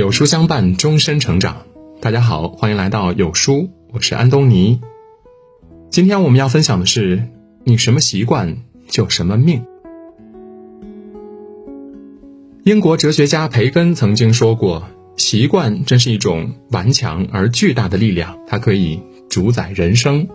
有书相伴，终身成长。大家好，欢迎来到有书，我是安东尼。今天我们要分享的是：你什么习惯就什么命。英国哲学家培根曾经说过：“习惯真是一种顽强而巨大的力量，它可以主宰人生。”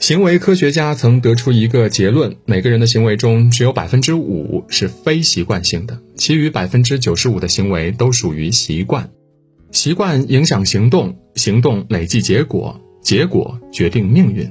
行为科学家曾得出一个结论：每个人的行为中只有百分之五是非习惯性的，其余百分之九十五的行为都属于习惯。习惯影响行动，行动累计结果，结果决定命运。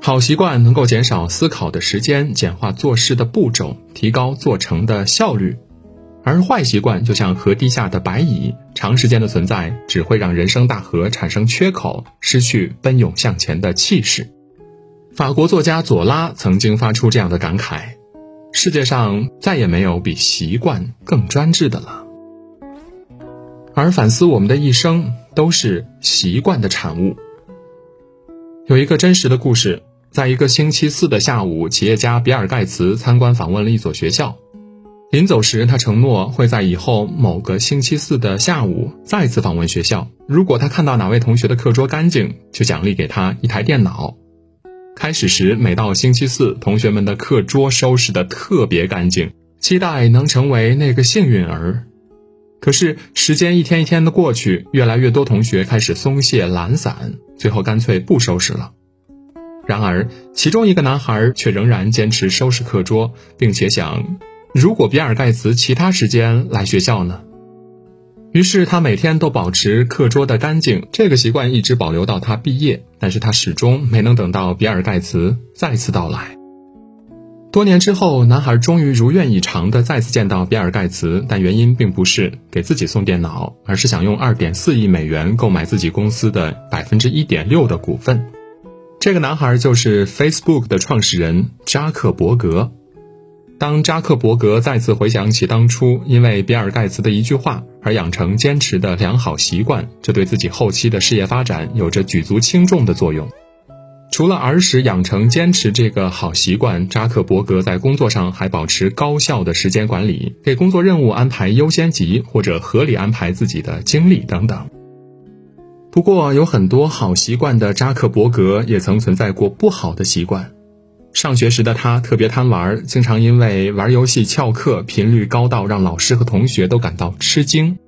好习惯能够减少思考的时间，简化做事的步骤，提高做成的效率。而坏习惯就像河堤下的白蚁，长时间的存在只会让人生大河产生缺口，失去奔涌向前的气势。法国作家左拉曾经发出这样的感慨：世界上再也没有比习惯更专制的了。而反思我们的一生，都是习惯的产物。有一个真实的故事，在一个星期四的下午，企业家比尔盖茨参观访问了一所学校。临走时，他承诺会在以后某个星期四的下午再次访问学校。如果他看到哪位同学的课桌干净，就奖励给他一台电脑。开始时，每到星期四，同学们的课桌收拾得特别干净，期待能成为那个幸运儿。可是，时间一天一天的过去，越来越多同学开始松懈懒散，最后干脆不收拾了。然而，其中一个男孩却仍然坚持收拾课桌，并且想。如果比尔盖茨其他时间来学校呢？于是他每天都保持课桌的干净，这个习惯一直保留到他毕业。但是他始终没能等到比尔盖茨再次到来。多年之后，男孩终于如愿以偿的再次见到比尔盖茨，但原因并不是给自己送电脑，而是想用二点四亿美元购买自己公司的百分之一点六的股份。这个男孩就是 Facebook 的创始人扎克伯格。当扎克伯格再次回想起当初因为比尔盖茨的一句话而养成坚持的良好习惯，这对自己后期的事业发展有着举足轻重的作用。除了儿时养成坚持这个好习惯，扎克伯格在工作上还保持高效的时间管理，给工作任务安排优先级或者合理安排自己的精力等等。不过，有很多好习惯的扎克伯格也曾存在过不好的习惯。上学时的他特别贪玩，经常因为玩游戏翘课频率高到让老师和同学都感到吃惊。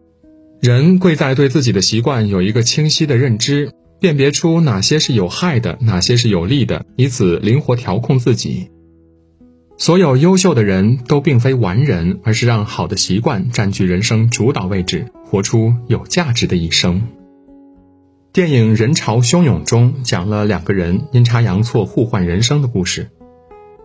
人贵在对自己的习惯有一个清晰的认知，辨别出哪些是有害的，哪些是有利的，以此灵活调控自己。所有优秀的人都并非完人，而是让好的习惯占据人生主导位置，活出有价值的一生。电影《人潮汹涌》中讲了两个人阴差阳错互换人生的故事。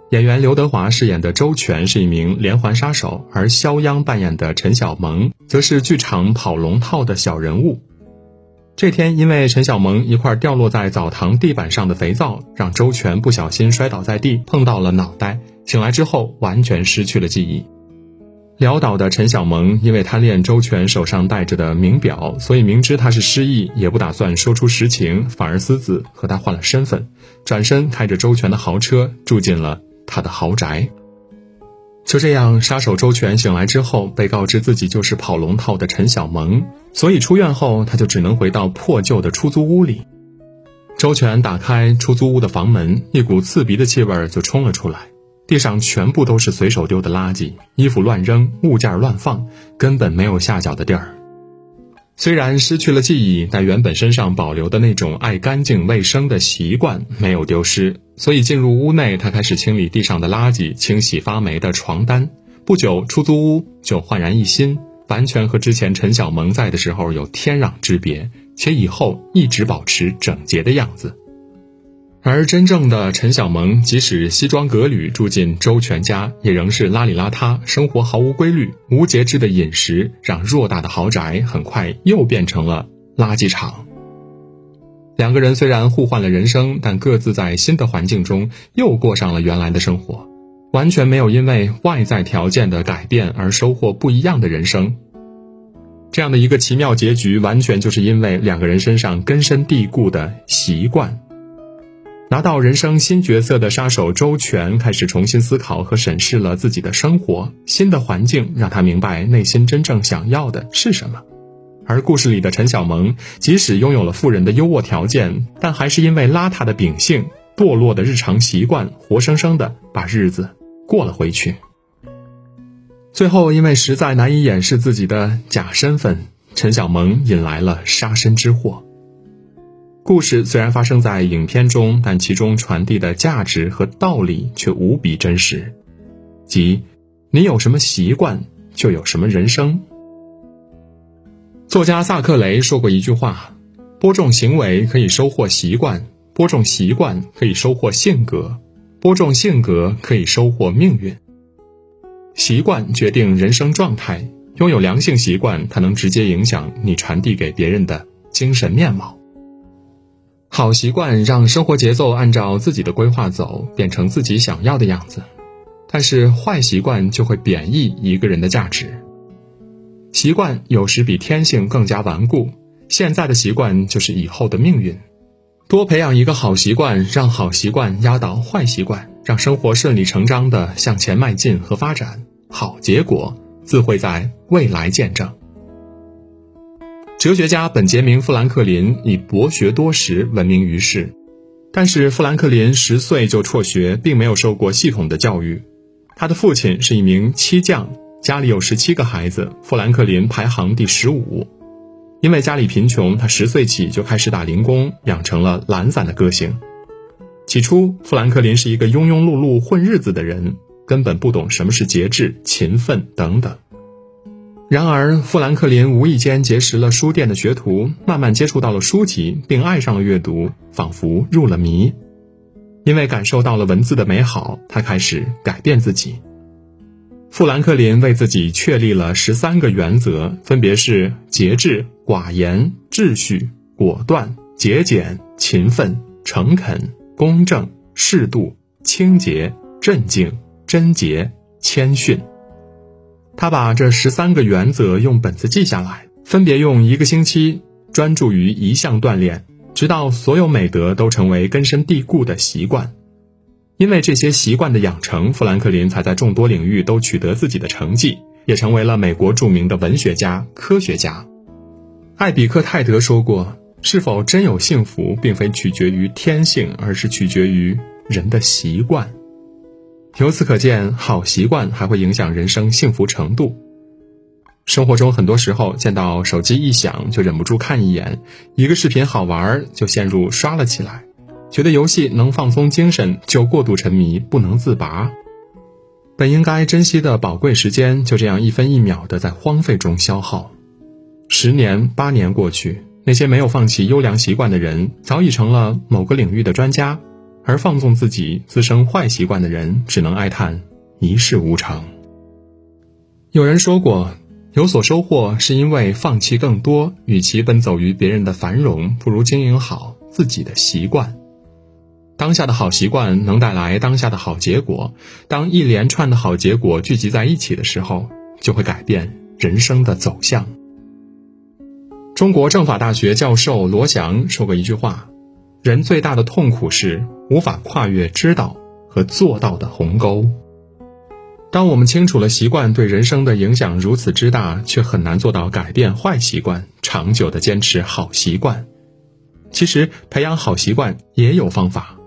演员刘德华饰演的周全是一名连环杀手，而肖央扮演的陈小萌则是剧场跑龙套的小人物。这天，因为陈小萌一块掉落在澡堂地板上的肥皂，让周全不小心摔倒在地，碰到了脑袋。醒来之后，完全失去了记忆。潦倒的陈小萌因为贪恋周全手上戴着的名表，所以明知他是失忆，也不打算说出实情，反而私自和他换了身份，转身开着周全的豪车住进了。他的豪宅。就这样，杀手周全醒来之后，被告知自己就是跑龙套的陈小萌，所以出院后他就只能回到破旧的出租屋里。周全打开出租屋的房门，一股刺鼻的气味就冲了出来，地上全部都是随手丢的垃圾，衣服乱扔，物件乱放，根本没有下脚的地儿。虽然失去了记忆，但原本身上保留的那种爱干净卫生的习惯没有丢失。所以进入屋内，他开始清理地上的垃圾，清洗发霉的床单。不久，出租屋就焕然一新，完全和之前陈小萌在的时候有天壤之别，且以后一直保持整洁的样子。而真正的陈小萌，即使西装革履住进周全家，也仍是邋里邋遢，生活毫无规律，无节制的饮食让偌大的豪宅很快又变成了垃圾场。两个人虽然互换了人生，但各自在新的环境中又过上了原来的生活，完全没有因为外在条件的改变而收获不一样的人生。这样的一个奇妙结局，完全就是因为两个人身上根深蒂固的习惯。拿到人生新角色的杀手周全开始重新思考和审视了自己的生活，新的环境让他明白内心真正想要的是什么。而故事里的陈小萌，即使拥有了富人的优渥条件，但还是因为邋遢的秉性、堕落的日常习惯，活生生的把日子过了回去。最后，因为实在难以掩饰自己的假身份，陈小萌引来了杀身之祸。故事虽然发生在影片中，但其中传递的价值和道理却无比真实。即，你有什么习惯，就有什么人生。作家萨克雷说过一句话：“播种行为可以收获习惯，播种习惯可以收获性格，播种性格可以收获命运。习惯决定人生状态，拥有良性习惯，它能直接影响你传递给别人的精神面貌。”好习惯让生活节奏按照自己的规划走，变成自己想要的样子；但是坏习惯就会贬义一个人的价值。习惯有时比天性更加顽固，现在的习惯就是以后的命运。多培养一个好习惯，让好习惯压倒坏习惯，让生活顺理成章的向前迈进和发展，好结果自会在未来见证。哲学家本杰明·富兰克林以博学多识闻名于世，但是富兰克林十岁就辍学，并没有受过系统的教育。他的父亲是一名漆匠，家里有十七个孩子，富兰克林排行第十五。因为家里贫穷，他十岁起就开始打零工，养成了懒散的个性。起初，富兰克林是一个庸庸碌碌混日子的人，根本不懂什么是节制、勤奋等等。然而，富兰克林无意间结识了书店的学徒，慢慢接触到了书籍，并爱上了阅读，仿佛入了迷。因为感受到了文字的美好，他开始改变自己。富兰克林为自己确立了十三个原则，分别是节制、寡言、秩序、果断、节俭、勤奋、诚恳、公正、适度、清洁、镇静、贞洁、谦逊。他把这十三个原则用本子记下来，分别用一个星期专注于一项锻炼，直到所有美德都成为根深蒂固的习惯。因为这些习惯的养成，富兰克林才在众多领域都取得自己的成绩，也成为了美国著名的文学家、科学家。艾比克泰德说过：“是否真有幸福，并非取决于天性，而是取决于人的习惯。”由此可见，好习惯还会影响人生幸福程度。生活中很多时候，见到手机一响就忍不住看一眼，一个视频好玩就陷入刷了起来，觉得游戏能放松精神就过度沉迷不能自拔。本应该珍惜的宝贵时间，就这样一分一秒的在荒废中消耗。十年八年过去，那些没有放弃优良习惯的人，早已成了某个领域的专家。而放纵自己滋生坏习惯的人，只能哀叹一事无成。有人说过，有所收获是因为放弃更多。与其奔走于别人的繁荣，不如经营好自己的习惯。当下的好习惯能带来当下的好结果。当一连串的好结果聚集在一起的时候，就会改变人生的走向。中国政法大学教授罗翔说过一句话。人最大的痛苦是无法跨越知道和做到的鸿沟。当我们清楚了习惯对人生的影响如此之大，却很难做到改变坏习惯，长久的坚持好习惯。其实培养好习惯也有方法。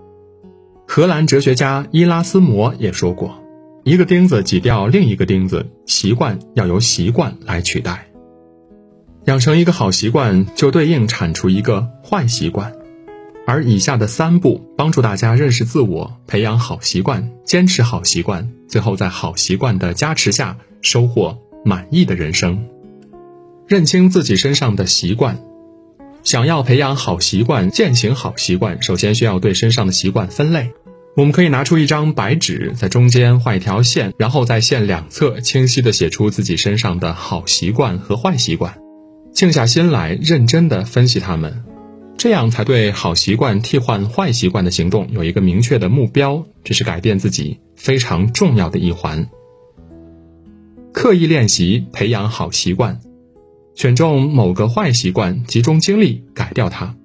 荷兰哲学家伊拉斯谟也说过：“一个钉子挤掉另一个钉子，习惯要由习惯来取代。养成一个好习惯，就对应铲除一个坏习惯。”而以下的三步帮助大家认识自我，培养好习惯，坚持好习惯，最后在好习惯的加持下收获满意的人生。认清自己身上的习惯，想要培养好习惯、践行好习惯，首先需要对身上的习惯分类。我们可以拿出一张白纸，在中间画一条线，然后在线两侧清晰地写出自己身上的好习惯和坏习惯，静下心来认真地分析它们。这样才对好习惯替换坏习惯的行动有一个明确的目标，这是改变自己非常重要的一环。刻意练习培养好习惯，选中某个坏习惯，集中精力改掉它。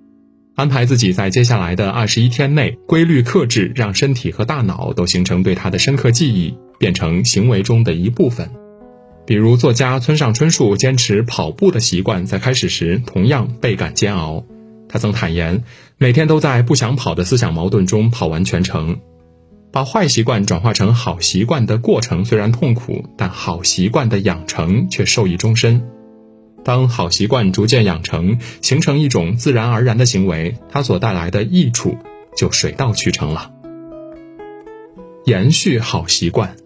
安排自己在接下来的二十一天内规律克制，让身体和大脑都形成对它的深刻记忆，变成行为中的一部分。比如，作家村上春树坚持跑步的习惯，在开始时同样倍感煎熬。他曾坦言，每天都在不想跑的思想矛盾中跑完全程。把坏习惯转化成好习惯的过程虽然痛苦，但好习惯的养成却受益终身。当好习惯逐渐养成，形成一种自然而然的行为，它所带来的益处就水到渠成了。延续好习惯，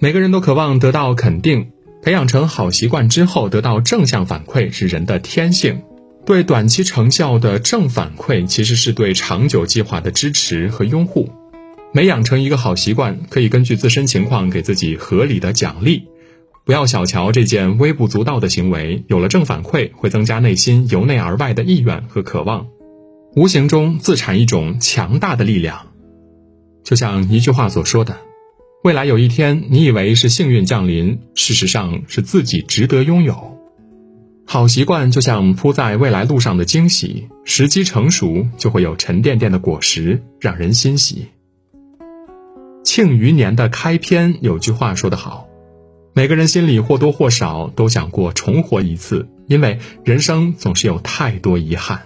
每个人都渴望得到肯定，培养成好习惯之后得到正向反馈是人的天性。对短期成效的正反馈，其实是对长久计划的支持和拥护。每养成一个好习惯，可以根据自身情况给自己合理的奖励。不要小瞧这件微不足道的行为，有了正反馈，会增加内心由内而外的意愿和渴望，无形中自产一种强大的力量。就像一句话所说的：“未来有一天，你以为是幸运降临，事实上是自己值得拥有。”好习惯就像铺在未来路上的惊喜，时机成熟就会有沉甸甸的果实，让人欣喜。庆余年的开篇有句话说得好：“每个人心里或多或少都想过重活一次，因为人生总是有太多遗憾。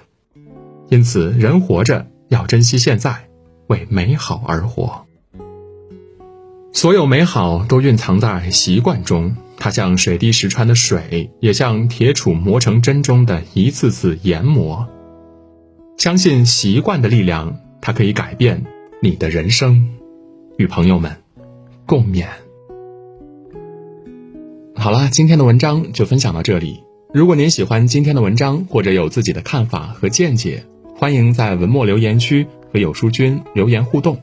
因此，人活着要珍惜现在，为美好而活。所有美好都蕴藏在习惯中，它像水滴石穿的水，也像铁杵磨成针中的一次次研磨。相信习惯的力量，它可以改变你的人生。”与朋友们共勉。好了，今天的文章就分享到这里。如果您喜欢今天的文章，或者有自己的看法和见解，欢迎在文末留言区和有书君留言互动。